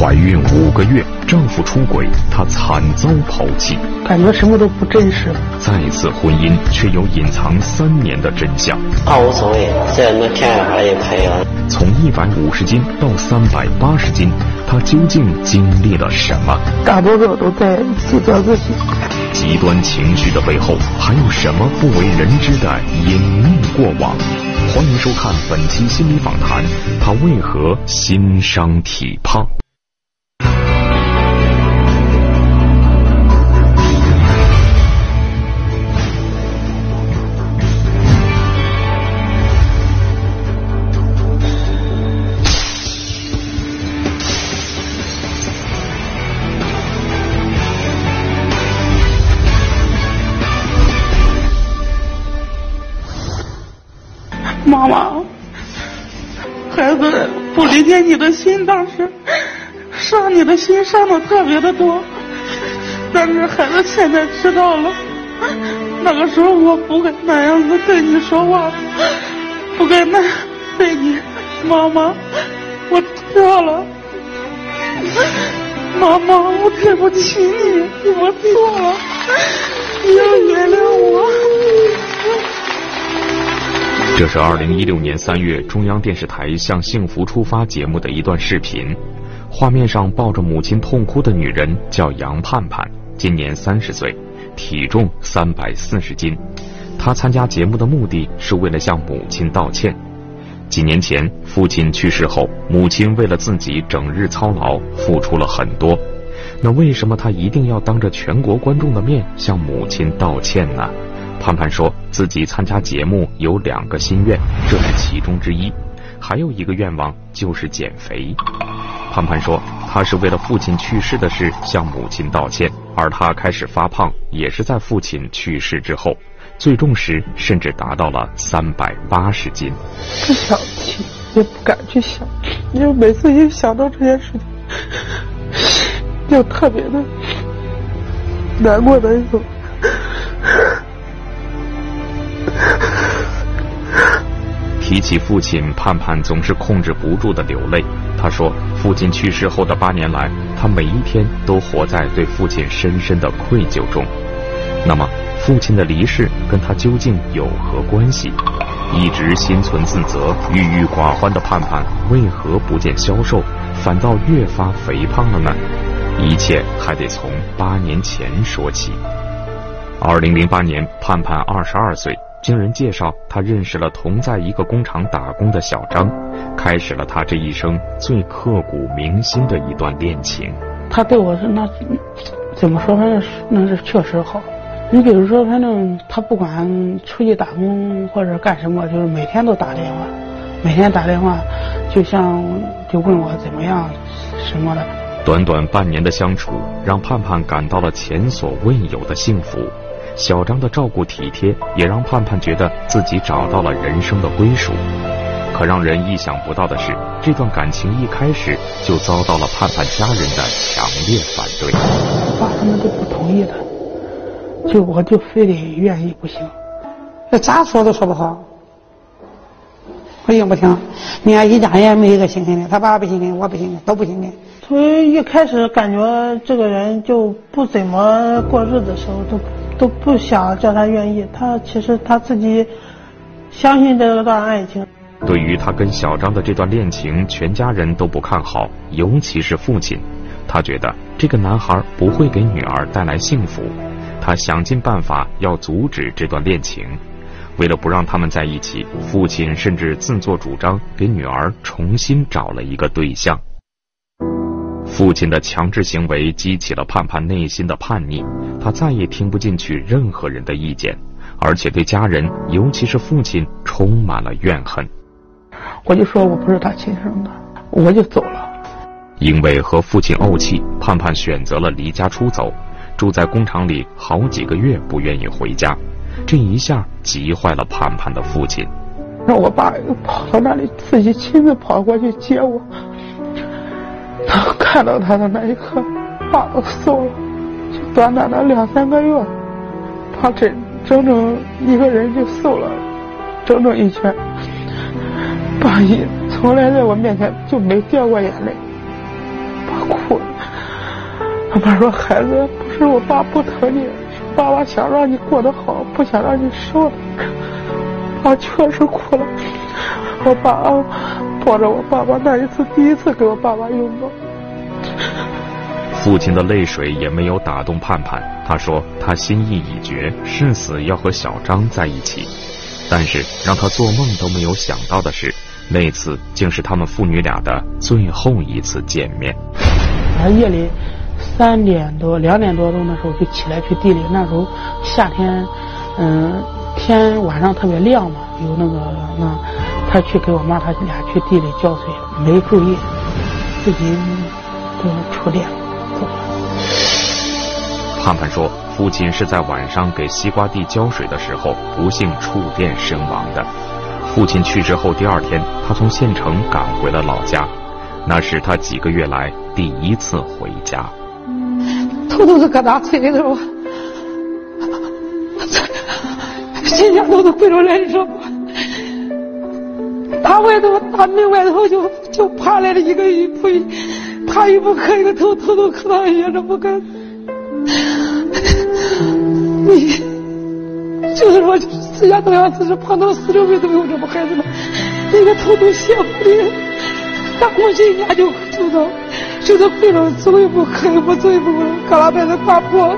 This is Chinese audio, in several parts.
怀孕五个月，丈夫出轨，她惨遭抛弃，感觉什么都不真实。再次婚姻却有隐藏三年的真相。啊，无所谓，只要能甜一点就可以了。从一百五十斤到三百八十斤，她究竟经历了什么？大多数都在自责自己。极端情绪的背后，还有什么不为人知的隐秘过往？欢迎收看本期心理访谈。他为何心伤体胖？不理解你的心，当时伤你的心伤的特别的多。但是孩子现在知道了，那个时候我不该那样子对你说话，不该那样对你，妈妈，我错了，妈妈，我对不起你，我错了，你要原谅我。这是二零一六年三月中央电视台《向幸福出发》节目的一段视频，画面上抱着母亲痛哭的女人叫杨盼盼，今年三十岁，体重三百四十斤。她参加节目的目的是为了向母亲道歉。几年前父亲去世后，母亲为了自己整日操劳，付出了很多。那为什么她一定要当着全国观众的面向母亲道歉呢？盼盼说自己参加节目有两个心愿，这是其中之一，还有一个愿望就是减肥。盼盼说，他是为了父亲去世的事向母亲道歉，而他开始发胖也是在父亲去世之后，最重时甚至达到了三百八十斤。不想提，也不敢去想，因为每次一想到这件事情，就特别的难过的一提起父亲，盼盼总是控制不住的流泪。他说，父亲去世后的八年来，他每一天都活在对父亲深深的愧疚中。那么，父亲的离世跟他究竟有何关系？一直心存自责、郁郁寡欢的盼盼，为何不见消瘦，反倒越发肥胖了呢？一切还得从八年前说起。二零零八年，盼盼二十二岁。经人介绍，他认识了同在一个工厂打工的小张，开始了他这一生最刻骨铭心的一段恋情。他对我是那，怎么说？反正是那是确实好。你比如说，反正他不管出去打工或者干什么，就是每天都打电话，每天打电话，就像就问我怎么样什么的。短短半年的相处，让盼盼感到了前所未有的幸福。小张的照顾体贴，也让盼盼觉得自己找到了人生的归属。可让人意想不到的是，这段感情一开始就遭到了盼盼家人的强烈反对。爸他们都不同意的，就我就非得愿意不行，那咋说都说不好。不行不行，你看一家人没一个心肯的，他爸不心肯，我不心肯，都不心肯。所以一开始感觉这个人就不怎么过日子的时候都。都不想叫他愿意，他其实他自己相信这段爱情。对于他跟小张的这段恋情，全家人都不看好，尤其是父亲。他觉得这个男孩不会给女儿带来幸福，他想尽办法要阻止这段恋情。为了不让他们在一起，父亲甚至自作主张给女儿重新找了一个对象。父亲的强制行为激起了盼盼内心的叛逆，他再也听不进去任何人的意见，而且对家人，尤其是父亲，充满了怨恨。我就说我不是他亲生的，我就走了。因为和父亲怄气，盼盼选择了离家出走，住在工厂里好几个月，不愿意回家。这一下急坏了盼盼的父亲，让我爸又跑到那里，自己亲自跑过去接我。当看到他的那一刻，爸都瘦了，就短短的两三个月，他整整整一个人就瘦了整整一圈。爸一从来在我面前就没掉过眼泪，爸哭了。他爸说：“孩子，不是我爸不疼你，爸爸想让你过得好，不想让你受。”他确实哭了。我爸抱着我爸爸那一次，第一次给我爸爸拥抱。父亲的泪水也没有打动盼盼，他说他心意已决，誓死要和小张在一起。但是让他做梦都没有想到的是，那次竟是他们父女俩的最后一次见面。他夜里三点多、两点多钟的时候就起来去地里，那时候夏天，嗯，天晚上特别亮嘛，有那个那，他去给我妈他俩去地里浇水，没注意，自己就触电走了。盼盼说，父亲是在晚上给西瓜地浇水的时候不幸触电身亡的。父亲去世后第二天，他从县城赶回了老家，那是他几个月来第一次回家。头都是疙瘩催的都，心跳都都跪着来的时候，大外头大门外头就就爬来了一个一不爬一不磕一个头，头都磕到血着不敢。你就是说，世界都要是碰到四六岁都没有这么孩子了，那个头都血糊的，大过去一下就就到。就是跪着走一步磕一步走一步，搁那边子挂破，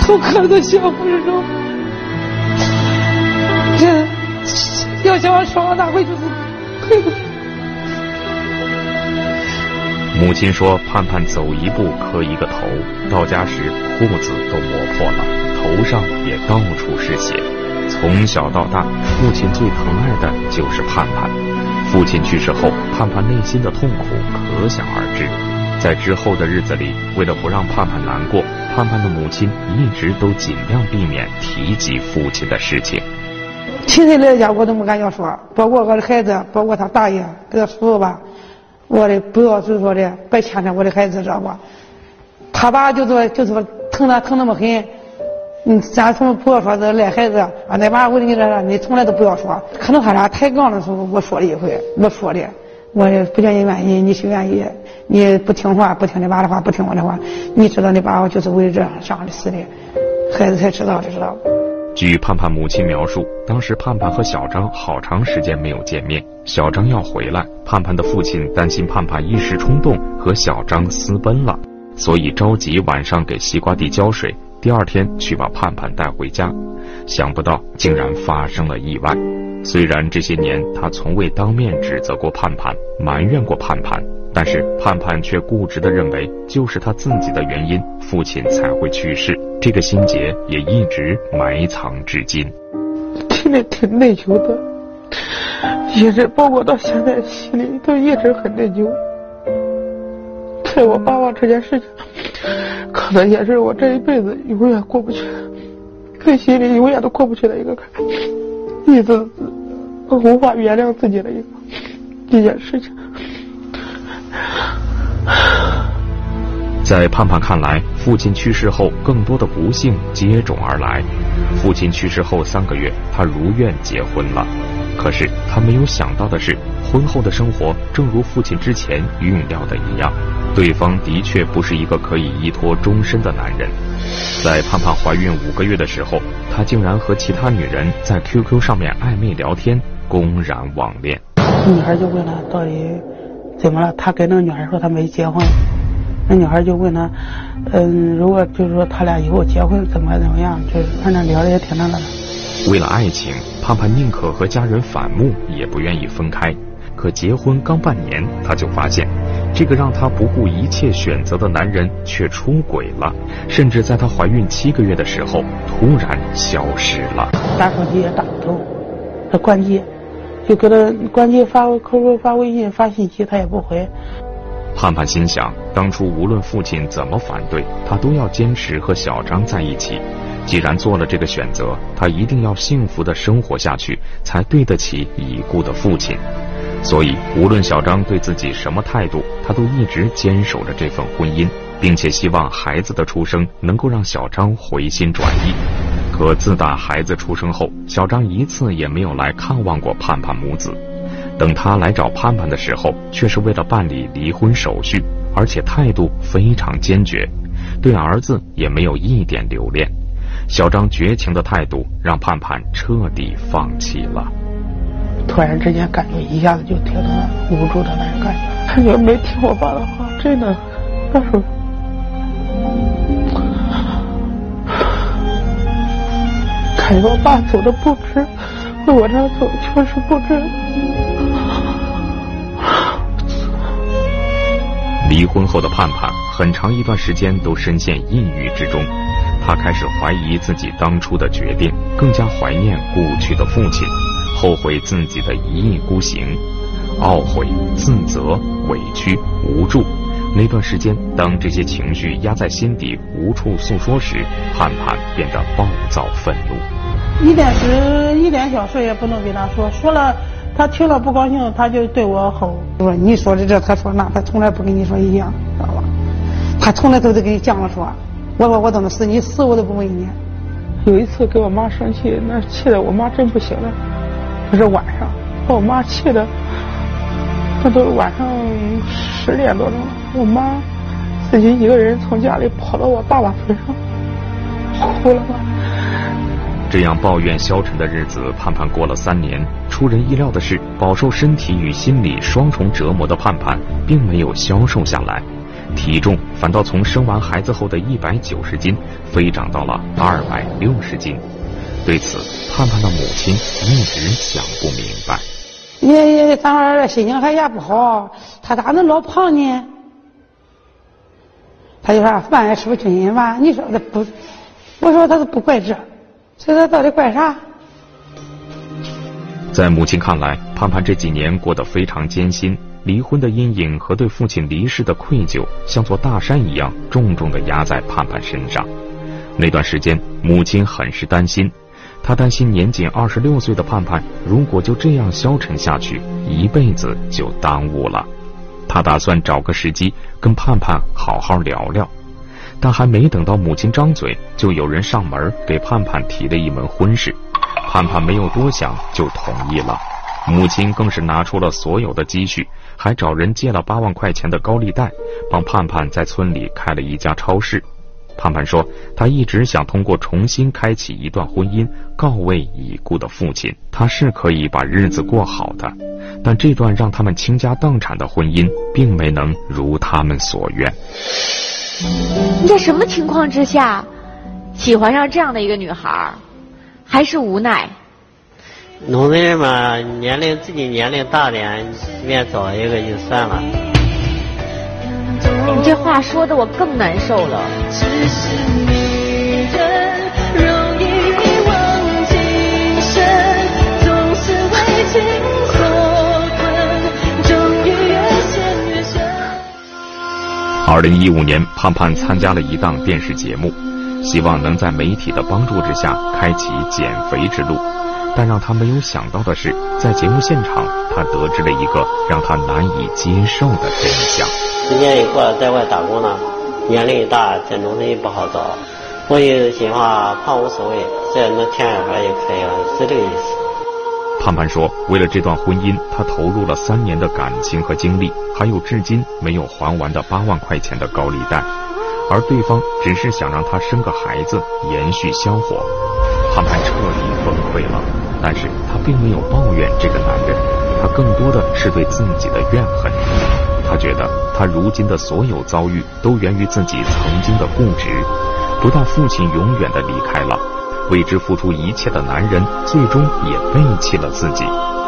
头磕的血糊这种。要想说那回就是。母亲说：“盼盼走一步磕一个头，到家时裤子都磨破了，头上也到处是血。从小到大，父亲最疼爱的就是盼盼。父亲去世后，盼盼内心的痛苦可想而知。在之后的日子里，为了不让盼盼难过，盼盼的母亲一直都尽量避免提及父亲的事情。亲戚来家，我都没敢要说，包括我的孩子，包括他大爷，给他叔叔吧。”我的不要就是说的，别牵扯我的孩子，知道不？他爸就说就说疼他疼那么狠，嗯，咱从不要说这赖孩子啊，那爸我跟你说，你从来都不要说。可能他俩抬杠的时候，我说了一回，我说的，我也不叫你愿意，你是愿意，你不听话，不听你爸的话，不听我的话，你知道你爸就是为这这样的死的，孩子才知道的，知道不。据盼盼母亲描述，当时盼盼和小张好长时间没有见面。小张要回来，盼盼的父亲担心盼盼一时冲动和小张私奔了，所以着急晚上给西瓜地浇水，第二天去把盼盼带回家。想不到竟然发生了意外。虽然这些年他从未当面指责过盼盼，埋怨过盼盼。但是盼盼却固执地认为，就是他自己的原因，父亲才会去世。这个心结也一直埋藏至今。心里挺内疚的，一直包括到现在，心里都一直很内疚。在我爸爸这件事情，可能也是我这一辈子永远过不去，在心里永远都过不去的一个坎，一直无法原谅自己的一个一件事情。在盼盼看来，父亲去世后，更多的不幸接踵而来。父亲去世后三个月，他如愿结婚了。可是他没有想到的是，婚后的生活正如父亲之前预料的一样，对方的确不是一个可以依托终身的男人。在盼盼怀孕五个月的时候，他竟然和其他女人在 QQ 上面暧昧聊天，公然网恋。女孩就问他到底。怎么了？他跟那个女孩说他没结婚，那女孩就问他，嗯，如果就是说他俩以后结婚怎么怎么样？就是反正聊的也挺那个的。为了爱情，盼盼宁可和家人反目，也不愿意分开。可结婚刚半年，他就发现，这个让他不顾一切选择的男人却出轨了，甚至在她怀孕七个月的时候突然消失了。打手机也打不通，他关机。就给他关机发 QQ 发微信发信息，他也不回。盼盼心想，当初无论父亲怎么反对，他都要坚持和小张在一起。既然做了这个选择，他一定要幸福的生活下去，才对得起已故的父亲。所以，无论小张对自己什么态度，他都一直坚守着这份婚姻，并且希望孩子的出生能够让小张回心转意。可自打孩子出生后，小张一次也没有来看望过盼盼母子。等他来找盼盼的时候，却是为了办理离婚手续。而且态度非常坚决，对儿子也没有一点留恋。小张绝情的态度让盼盼彻底放弃了。突然之间，感觉一下子就听到了无助的那种感觉，感觉没听我爸的话，真的，那时候，感觉我爸走的不值，我这走确实不值。离婚后的盼盼，很长一段时间都深陷抑郁之中。他开始怀疑自己当初的决定，更加怀念故去的父亲，后悔自己的一意孤行，懊悔、自责、委屈、无助。那段时间，当这些情绪压在心底无处诉说时，盼盼变得暴躁愤怒。一点事、一点小事也不能跟他说，说了他听了不高兴，他就对我吼，说你说的这，他说那，他从来不跟你说一样，知道吧？他从来都得跟你犟着说。我说我怎么死？你死我都不问你。有一次给我妈生气，那气的我妈真不行了。那是晚上，把我妈气的，那都晚上十点多钟了。我妈自己一个人从家里跑到我爸爸坟上，哭了。这样抱怨消沉的日子，盼盼过了三年。出人意料的是，饱受身体与心理双重折磨的盼盼，并没有消瘦下来。体重反倒从生完孩子后的一百九十斤飞涨到了二百六十斤，对此，盼盼的母亲一直想不明白。你咱儿子心情还也不好，他咋能老胖呢？他就说饭也吃不均吧？你说他不？我说他都不怪这，所以他到底怪啥？在母亲看来，盼盼这几年过得非常艰辛。离婚的阴影和对父亲离世的愧疚，像座大山一样重重的压在盼盼身上。那段时间，母亲很是担心，她担心年仅二十六岁的盼盼如果就这样消沉下去，一辈子就耽误了。他打算找个时机跟盼盼好好聊聊，但还没等到母亲张嘴，就有人上门给盼盼提了一门婚事。盼盼没有多想就同意了，母亲更是拿出了所有的积蓄。还找人借了八万块钱的高利贷，帮盼盼在村里开了一家超市。盼盼说，他一直想通过重新开启一段婚姻，告慰已故的父亲。他是可以把日子过好的，但这段让他们倾家荡产的婚姻，并没能如他们所愿。你在什么情况之下喜欢上这样的一个女孩？还是无奈？农村人嘛，年龄自己年龄大点，随便找一个就算了。你这话说的我更难受了。二零一五年，盼盼参加了一档电视节目，希望能在媒体的帮助之下开启减肥之路。但让他没有想到的是，在节目现场，他得知了一个让他难以接受的真相。时间也过了，在外打工了，年龄也大，在农村也不好找。我有心话，胖无所谓，只要能添点孩就可以了，是这个意思。盼盼说，为了这段婚姻，他投入了三年的感情和精力，还有至今没有还完的八万块钱的高利贷，而对方只是想让他生个孩子，延续香火。盼盼彻底崩溃了。但是他并没有抱怨这个男人，他更多的是对自己的怨恨。他觉得他如今的所有遭遇都源于自己曾经的固执。不但父亲永远的离开了，为之付出一切的男人最终也背弃了自己，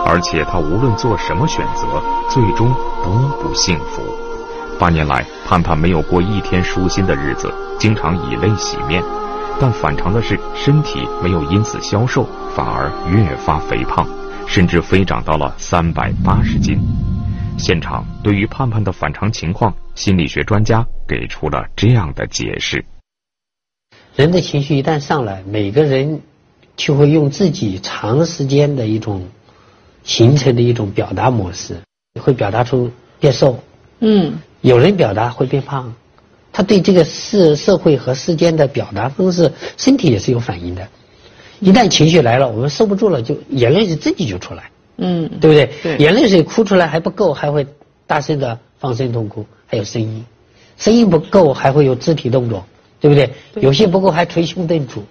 而且他无论做什么选择，最终都不幸福。八年来，盼盼没有过一天舒心的日子，经常以泪洗面。但反常的是，身体没有因此消瘦，反而越发肥胖，甚至飞涨到了三百八十斤。现场对于盼盼的反常情况，心理学专家给出了这样的解释：人的情绪一旦上来，每个人就会用自己长时间的一种形成的一种表达模式，会表达出变瘦。嗯，有人表达会变胖。他对这个世社会和世间的表达方式，身体也是有反应的。一旦情绪来了，我们受不住了，就眼泪是自己就出来。嗯，对不对？对。眼泪水哭出来还不够，还会大声的放声痛哭，还有声音。声音不够还会有肢体动作，对不对？有些不够还捶胸顿足。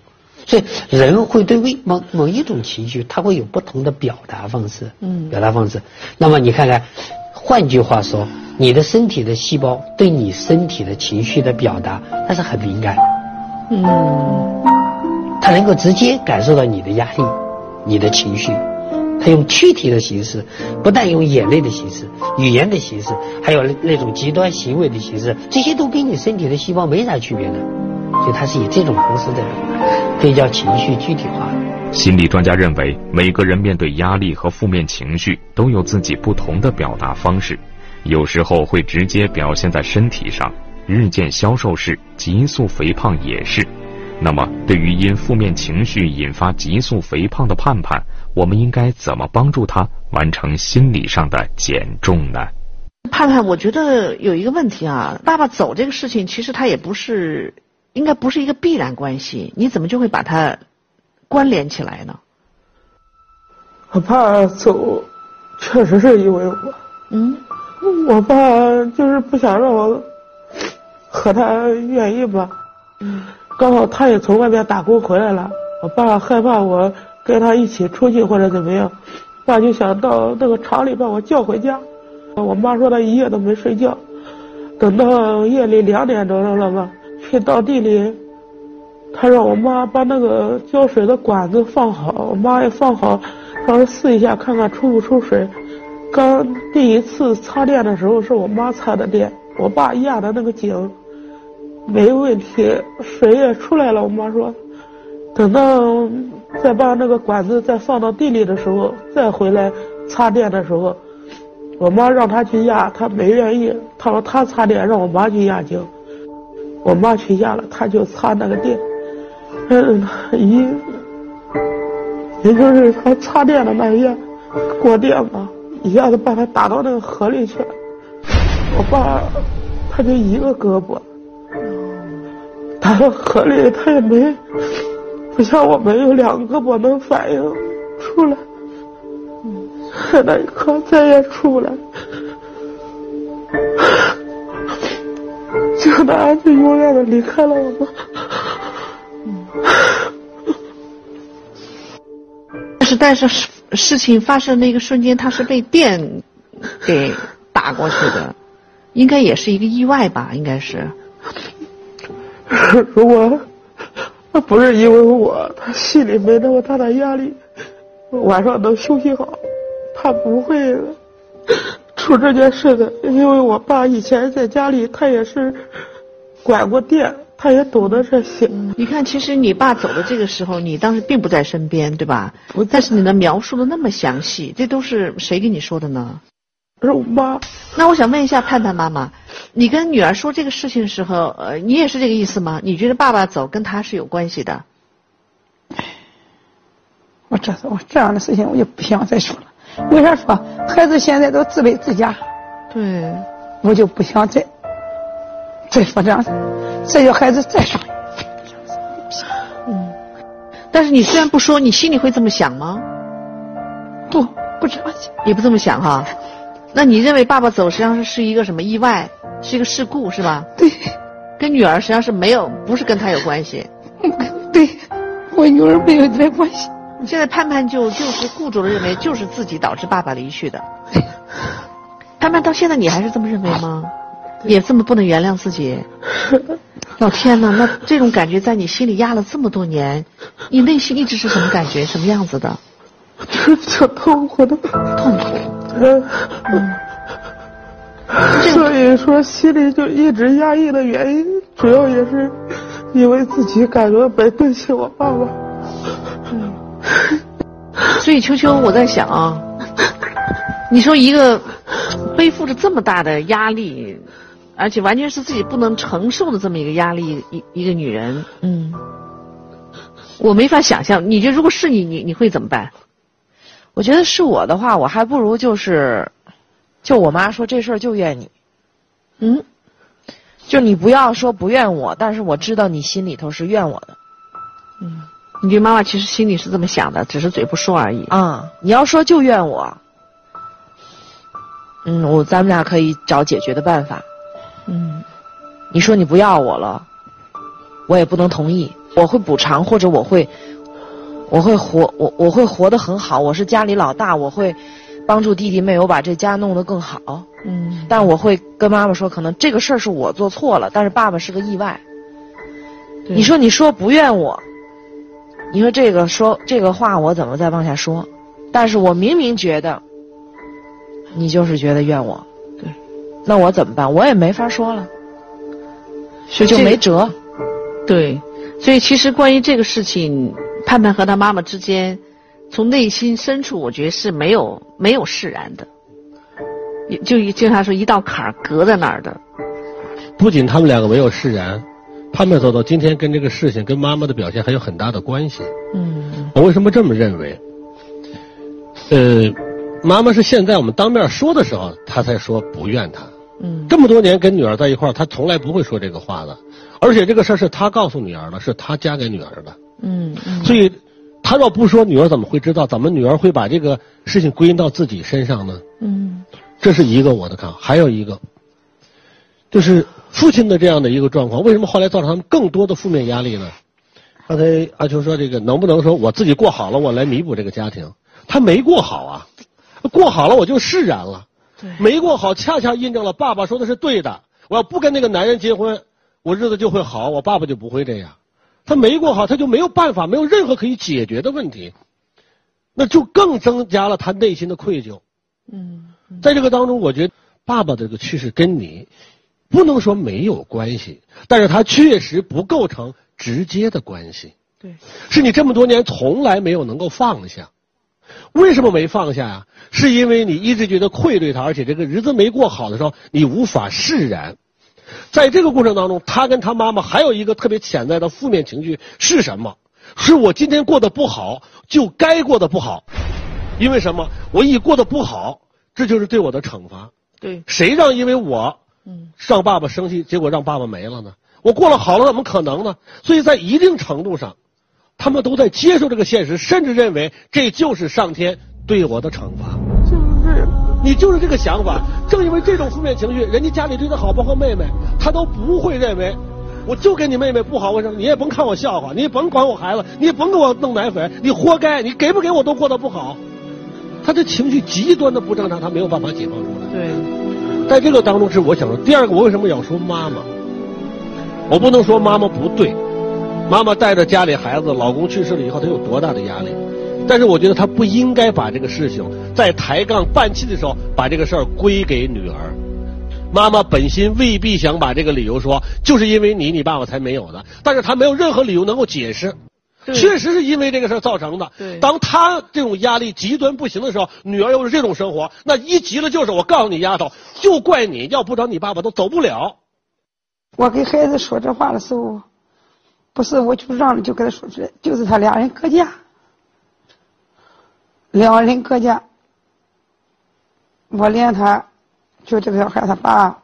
所以人会对为某某一种情绪，他会有不同的表达方式。嗯，表达方式。那么你看看，换句话说，你的身体的细胞对你身体的情绪的表达，它是很敏感的。嗯，它能够直接感受到你的压力、你的情绪。它用躯体的形式，不但用眼泪的形式、语言的形式，还有那种极端行为的形式，这些都跟你身体的细胞没啥区别的。所以它是以这种方式在表达，可以叫情绪具体化。心理专家认为，每个人面对压力和负面情绪都有自己不同的表达方式，有时候会直接表现在身体上，日渐消瘦是，急速肥胖也是。那么，对于因负面情绪引发急速肥胖的盼盼，我们应该怎么帮助他完成心理上的减重呢？盼盼，我觉得有一个问题啊，爸爸走这个事情，其实他也不是。应该不是一个必然关系，你怎么就会把它关联起来呢？我爸走，确实是因为我。嗯。我爸就是不想让我和他愿意吧。嗯。刚好他也从外面打工回来了，我爸害怕我跟他一起出去或者怎么样，爸就想到那个厂里把我叫回家。我妈说她一夜都没睡觉，等到夜里两点钟了吧。去到地里，他让我妈把那个浇水的管子放好，我妈也放好，让他试一下看看出不出水。刚第一次插电的时候是我妈插的电，我爸压的那个井没问题，水也出来了。我妈说，等到再把那个管子再放到地里的时候，再回来插电的时候，我妈让他去压，他没愿意，他说他插电，让我妈去压井。我妈去压了，他就插那个电，嗯，一，也就是他插电的那一夜，过电吧，一下子把他打到那个河里去了。我爸他就一个胳膊，打到河里，他也没，不像我们有两个胳膊能反应出来，那一刻再也出不来。就那就永远的离开了我们。但是，但是事事情发生那个瞬间，他是被电给打过去的，应该也是一个意外吧？应该是。如果他不是因为我，他心里没那么大的压力，晚上能休息好，他不会。出这件事的，因为我爸以前在家里，他也是管过店，他也懂得这些。你看，其实你爸走的这个时候，你当时并不在身边，对吧？不。但是你能描述的那么详细，这都是谁跟你说的呢？是我妈。那我想问一下盼盼妈妈，你跟女儿说这个事情的时候，呃，你也是这个意思吗？你觉得爸爸走跟他是有关系的？我这我这样的事情，我就不想再说了。为啥说孩子现在都自卑自家？对，我就不想再再说这样，再叫孩子再上。嗯，但是你虽然不说，你心里会这么想吗？不，不这么想，也不这么想哈。那你认为爸爸走实际上是是一个什么意外？是一个事故是吧？对。跟女儿实际上是没有，不是跟他有关系。对，我女儿没有这关系。现在盼盼就就是固执的认为就是自己导致爸爸离去的。盼盼到现在你还是这么认为吗？也这么不能原谅自己？老天呐，那这种感觉在你心里压了这么多年，你内心一直是什么感觉？什么样子的？挺痛苦的。痛苦。嗯。所以说心里就一直压抑的原因，主要也是因为自己感觉没对起我爸爸。所以秋秋，我在想啊，你说一个背负着这么大的压力，而且完全是自己不能承受的这么一个压力，一一个女人，嗯，我没法想象。你觉得如果是你，你你会怎么办？我觉得是我的话，我还不如就是，就我妈说这事儿就怨你，嗯，就你不要说不怨我，但是我知道你心里头是怨我的，嗯。你这妈妈其实心里是这么想的，只是嘴不说而已。啊，你要说就怨我，嗯，我咱们俩可以找解决的办法。嗯，你说你不要我了，我也不能同意，我会补偿或者我会，我会活我我会活得很好，我是家里老大，我会帮助弟弟妹妹，我把这家弄得更好。嗯，但我会跟妈妈说，可能这个事儿是我做错了，但是爸爸是个意外。你说你说不怨我，你说这个说这个话我怎么再往下说？但是我明明觉得，你就是觉得怨我，对，那我怎么办？我也没法说了，所以就没辙。对，所以其实关于这个事情，盼盼和他妈妈之间，从内心深处，我觉得是没有没有释然的，也就经常说一道坎儿隔在那儿的。不仅他们两个没有释然，盼盼走到今天跟这个事情跟妈妈的表现还有很大的关系。嗯我为什么这么认为？呃，妈妈是现在我们当面说的时候，她才说不怨她。嗯这么多年跟女儿在一块儿，他从来不会说这个话的。而且这个事儿是他告诉女儿的，是他嫁给女儿的。嗯嗯，所以，他要不说，女儿怎么会知道？怎么女儿会把这个事情归因到自己身上呢？嗯这是一个我的看法，还有一个，就是父亲的这样的一个状况，为什么后来造成他们更多的负面压力呢？刚才阿秋说这个能不能说我自己过好了，我来弥补这个家庭？他没过好啊，过好了我就释然了，对没过好恰恰印证了爸爸说的是对的。我要不跟那个男人结婚，我日子就会好，我爸爸就不会这样。他没过好，他就没有办法，没有任何可以解决的问题，那就更增加了他内心的愧疚。嗯在这个当中，我觉得爸爸的这个去世跟你不能说没有关系，但是他确实不构成直接的关系，对，是你这么多年从来没有能够放下。为什么没放下呀、是因为你一直觉得愧对他，而且这个日子没过好的时候，你无法释然。在这个过程当中，他跟他妈妈还有一个特别潜在的负面情绪是什么？是我今天过得不好，就该过得不好，因为什么？我一过得不好，这就是对我的惩罚。对，谁让因为我嗯让爸爸生气，结果让爸爸没了呢？我过了好了，怎么可能呢？所以在一定程度上，他们都在接受这个现实，甚至认为这就是上天对我的惩罚。就是你就是这个想法。正因为这种负面情绪，人家家里对他好，包括妹妹，他都不会认为，我就跟你妹妹不好，为什么？你也甭看我笑话，你也甭管我孩子，你也甭给我弄奶粉，你活该，你给不给我都过得不好。他的情绪极端的不正常，他没有办法解放出来。对，在这个当中是我想说，第二个我为什么要说妈妈？我不能说妈妈不对，妈妈带着家里孩子，老公去世了以后，她有多大的压力？但是我觉得他不应该把这个事情在抬杠拌气的时候把这个事儿归给女儿。妈妈本心未必想把这个理由说，就是因为你，你爸爸才没有的。但是他没有任何理由能够解释。确实是因为这个事儿造成的。当他这种压力极端不行的时候，女儿又是这种生活，那一急了就是我告诉你丫头，就怪你，要不找你爸爸都走不了。我给孩子说这话的时候，不是我就让着就跟他说出来，就是他俩人搁家，两人搁家，我连他，就这个小孩他爸，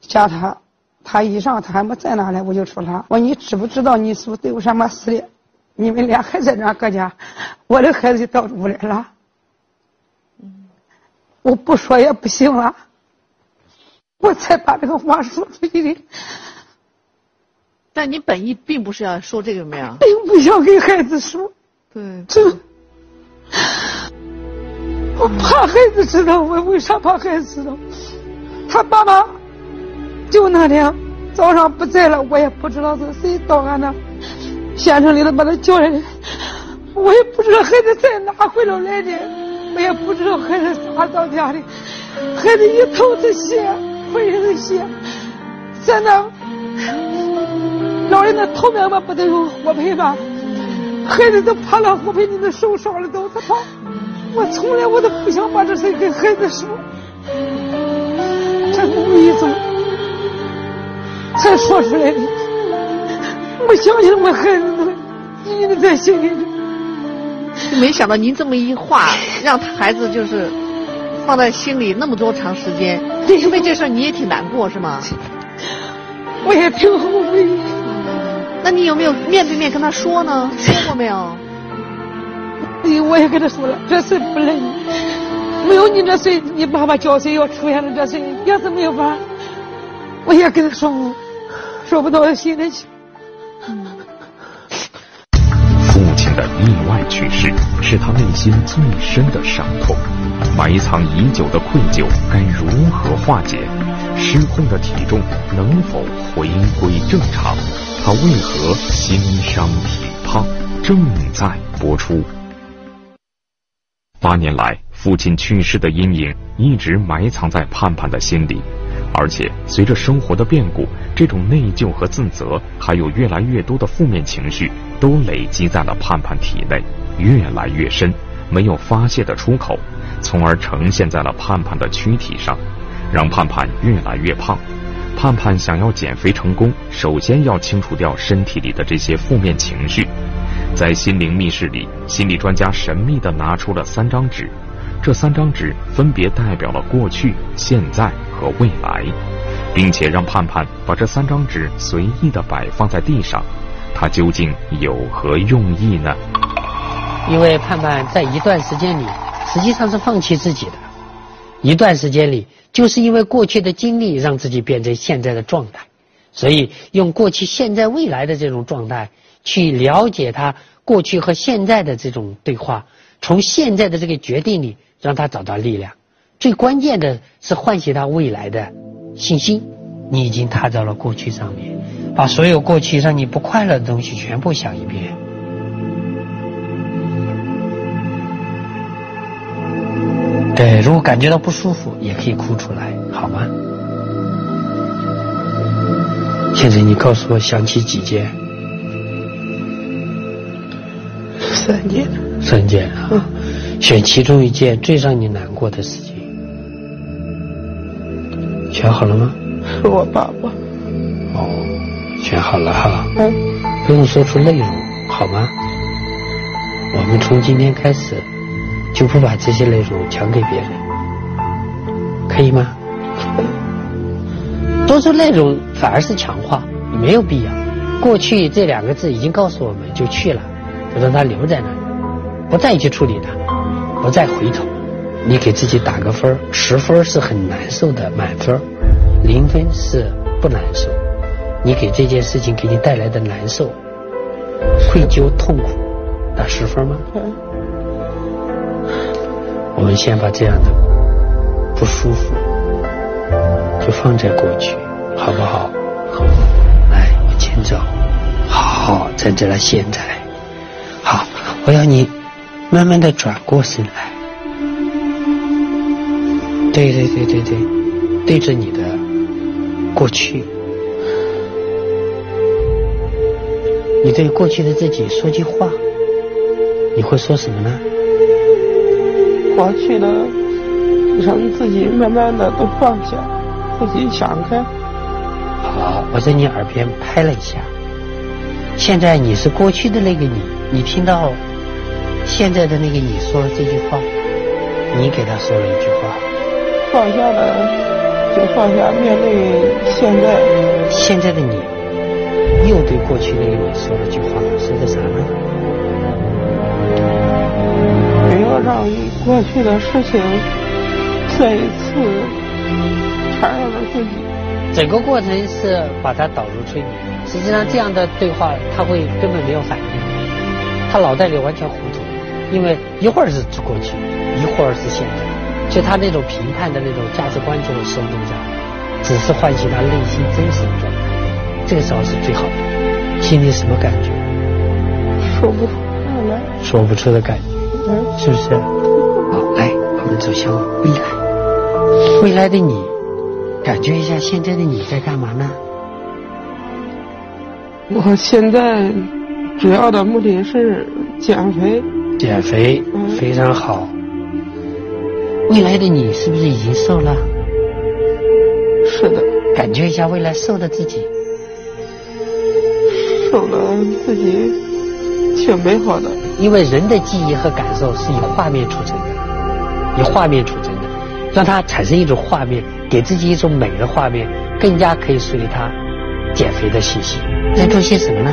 加他，他一上他还没在那呢，我就说他，我说你知不知道你叔对我什么事的？你们俩还在那搁家，我的孩子就到屋里了，我不说也不行了。我才把这个话说出去的，但你本意并不是要说这个没有？并不想给孩子说，对，这我怕孩子知道，我为啥怕孩子知道？他爸爸就那天早上不在了，我也不知道是谁到俺那县城里头把他叫来的，我也不知道孩子在哪回头来的，我也不知道孩子咋到家的，孩子一头是血，浑身是血，在那老人的头面嘛不都有火盆吗？孩子都爬到火盆里头受伤了都，他怕。我从来我都不想把这事跟孩子说，这无意中才说出来的。我相信我孩子能一直在心里。就没想到您这么一话，让孩子就是放在心里那么多长时间，因为这事儿你也挺难过是吗？我也挺后悔。那你有没有面对面跟他说呢？说过没有？我也跟他说了，这事不能，没有你这事，你爸爸交税要出现了这事，也是没有法。我也跟他说过，说不到心里去。父亲的意外去世是他内心最深的伤痛，埋藏已久的愧疚该如何化解？失控的体重能否回归正常？他为何心伤体胖？正在播出。八年来，父亲去世的阴影一直埋藏在盼盼的心里，而且随着生活的变故，这种内疚和自责，还有越来越多的负面情绪，都累积在了盼盼体内，越来越深，没有发泄的出口，从而呈现在了盼盼的躯体上，让盼盼越来越胖。盼盼想要减肥成功，首先要清除掉身体里的这些负面情绪。在心灵密室里，心理专家神秘地拿出了三张纸，这三张纸分别代表了过去、现在和未来，并且让盼盼把这三张纸随意地摆放在地上。他究竟有何用意呢？因为盼盼在一段时间里实际上是放弃自己的，一段时间里就是因为过去的经历让自己变成现在的状态，所以用过去、现在、未来的这种状态。去了解他过去和现在的这种对话，从现在的这个决定里让他找到力量。最关键的是唤醒他未来的信心。你已经踏到了过去上面，把所有过去让你不快乐的东西全部想一遍。对，如果感觉到不舒服，也可以哭出来，好吗？现在你告诉我想起几件。三件，三件啊，选其中一件最让你难过的事情，选好了吗？是我爸爸。哦，选好了哈。嗯。不用说出内容，好吗？我们从今天开始就不把这些内容讲给别人，可以吗？多说内容反而是强化，没有必要。过去这两个字已经告诉我们，就去了。就让他留在那里，不再去处理它，不再回头。你给自己打个分十分是很难受的满分，零分是不难受。你给这件事情给你带来的难受、愧疚、痛苦打十分吗？我们先把这样的不舒服就放在过去，好不好？好，来往前走。好，在这了，现在。好，我要你慢慢的转过身来，对对对对对，对着你的过去，你对过去的自己说句话，你会说什么呢？过去的让自己慢慢的都放下，自己想开。好，我在你耳边拍了一下，现在你是过去的那个你。你听到现在的那个你说了这句话，你给他说了一句话，放下了就放下，面对现在。现在的你又对过去那个你说了句话，说的啥呢？不要让过去的事情再一次缠绕着自己。整个过程是把它导入催眠，实际上这样的对话他会根本没有反应。他脑袋里完全糊涂，因为一会儿是过去，一会儿是现在，就他那种评判的那种价值观就会松动下来，只是唤醒他内心真实的状态。这个时候是最好的，心里什么感觉？说不出来。说不出的感觉，嗯，是不是？好，来，我们走向未来。未来的你，感觉一下现在的你在干嘛呢？我现在。主要的目的是减肥，减肥非常好。未来的你是不是已经瘦了？是的，感觉一下未来瘦的自己。瘦了自己挺美好的。因为人的记忆和感受是以画面储存的，以画面储存的，让它产生一种画面，给自己一种美的画面，更加可以树立他减肥的信息。在做些什么呢？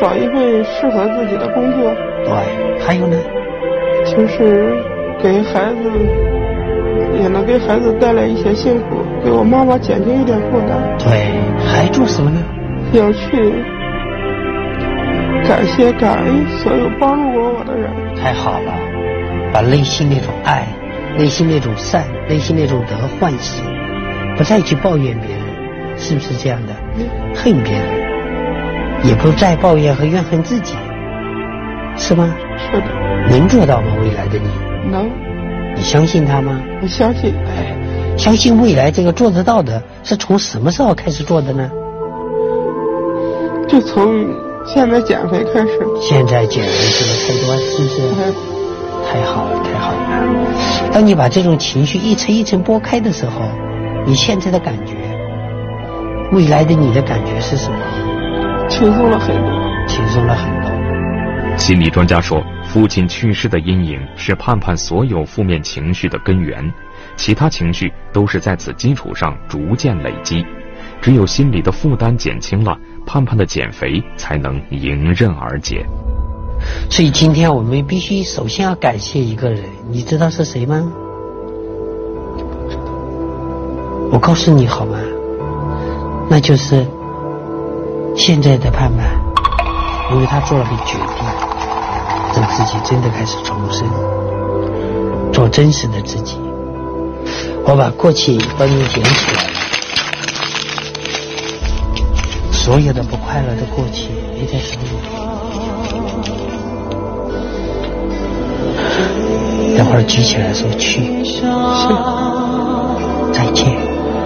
找一份适合自己的工作。对，还有呢，就是给孩子也能给孩子带来一些幸福，给我妈妈减轻一点负担。对，还做什么呢？要去感谢、感恩所有帮助过我的人。太好了，把内心那种爱、内心那种善、内心那种德唤醒，不再去抱怨别人，是不是这样的？恨别人，也不再抱怨和怨恨自己，是吗？是的。能做到吗？未来的你能。你相信他吗？我相信。哎，相信未来这个做得到的，是从什么时候开始做的呢？就从现在减肥开始。现在减肥做的太多，是不是？太好了，太好了。当你把这种情绪一层一层剥开的时候，你现在的感觉，未来的你的感觉是什么？轻松了很多，轻松了很多。心理专家说，父亲去世的阴影是盼盼所有负面情绪的根源，其他情绪都是在此基础上逐渐累积。只有心理的负担减轻了，盼盼的减肥才能迎刃而解。所以今天我们必须首先要感谢一个人，你知道是谁吗？我告诉你好吗？那就是现在的盼盼，因为他做了个决定。让自己真的开始重生，做真实的自己。我把过去帮你捡起来了，所有的不快乐的过去也在手里。等会儿举起来说去，是，再见，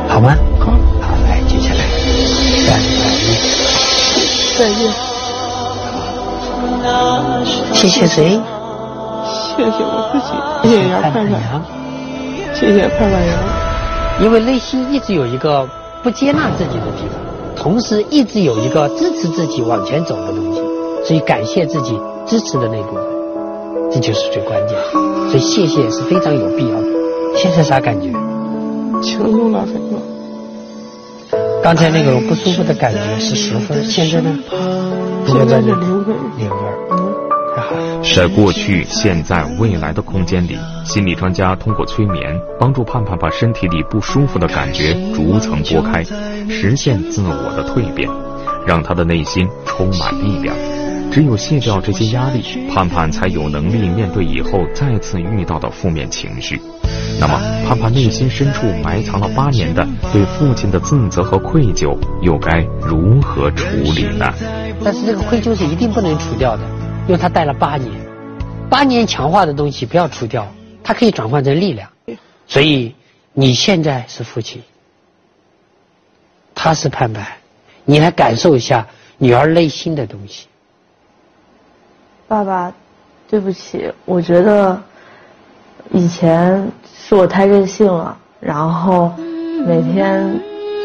好吗？再见，谢谢谁？谢谢我自己。谢谢杨盼盼。谢谢盼盼杨。因为内心一直有一个不接纳自己的地方，同时一直有一个支持自己往前走的东西，所以感谢自己支持的那部分，这就是最关键。所以谢谢是非常有必要的。现在啥感觉？轻松了很多。刚才那种不舒服的感觉是十分，现在呢？现在是零分。零分。在过去、现在、未来的空间里，心理专家通过催眠，帮助盼盼把身体里不舒服的感觉逐层拨开，实现自我的蜕变，让他的内心充满力量。只有卸掉这些压力，盼盼才有能力面对以后再次遇到的负面情绪。那么，盼盼内心深处埋藏了八年的对父亲的自责和愧疚，又该如何处理呢？但是这个愧疚是一定不能除掉的。因为他带了八年，八年强化的东西不要除掉，它可以转换成力量。所以你现在是父亲，他是盼盼，你来感受一下女儿内心的东西。爸爸，对不起，我觉得以前是我太任性了，然后每天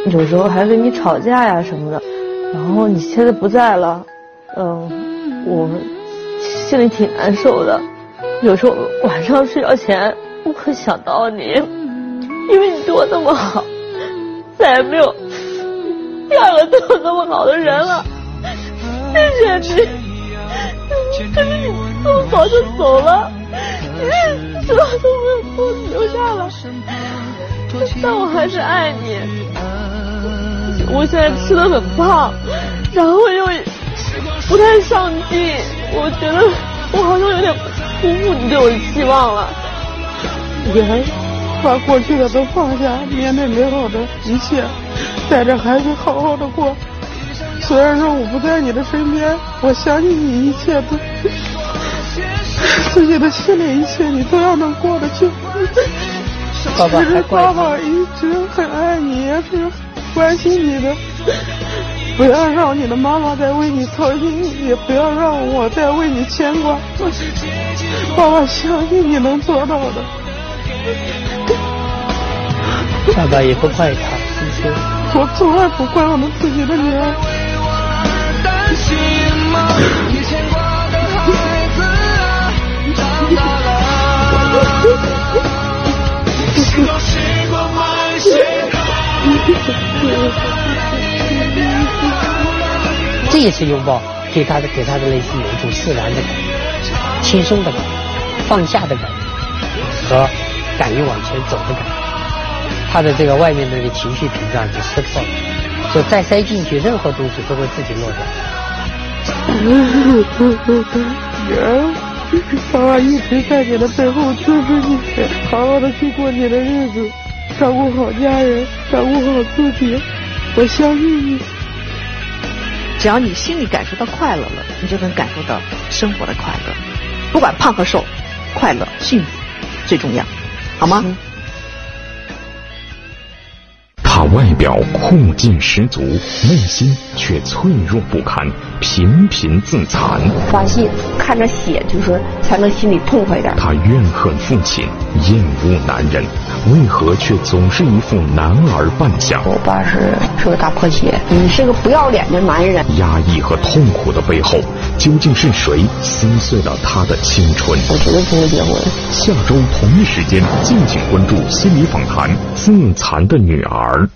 有时候还跟你吵架呀什么的，然后你现在不在了，嗯，我。心里挺难受的，有时候晚上睡觉前我会想到你，因为你对我那么好，再也没有第二个对我那么好的人了。谢谢，你这么早就走了，什么都没有给我留下了，但我还是爱你。我现在吃的很胖，然后又不太上进。我觉得我好像有点辜负你对我的期望了。你还把过去的都放下，面对美好的一切，带着孩子好好的过。虽然说我不在你的身边，我相信你一切都自己的心里一切你都要能过得去。爸爸还爸爸一直很爱你，也是关心你的。不要让你的妈妈再为你操心，也不要让我再为你牵挂。爸爸相信你能做到的。爸爸也不怪他，是不是？我从来不怪我们自己的女儿。这一次拥抱，给他的给他的内心有一种释然的感觉，轻松的感觉，放下的感觉，和敢于往前走的感觉。他的这个外面的这个情绪屏障就撕破了，就再塞进去任何东西都会自己落掉。娘，妈妈一直在你的背后支持你，好好的去过你的日子，照顾好家人，照顾好自己。我相信你。只要你心里感受到快乐了，你就能感受到生活的快乐。不管胖和瘦，快乐幸福最重要，好吗？外表酷劲十足，内心却脆弱不堪，频频自残。发泄，看着血就是才能心里痛快点。他怨恨父亲，厌恶男人，为何却总是一副男儿扮相？我爸是是个大破鞋，你是个不要脸的男人。压抑和痛苦的背后，究竟是谁撕碎了他的青春？我绝对不会结婚。下周同一时间，敬请关注心理访谈《自残的女儿》。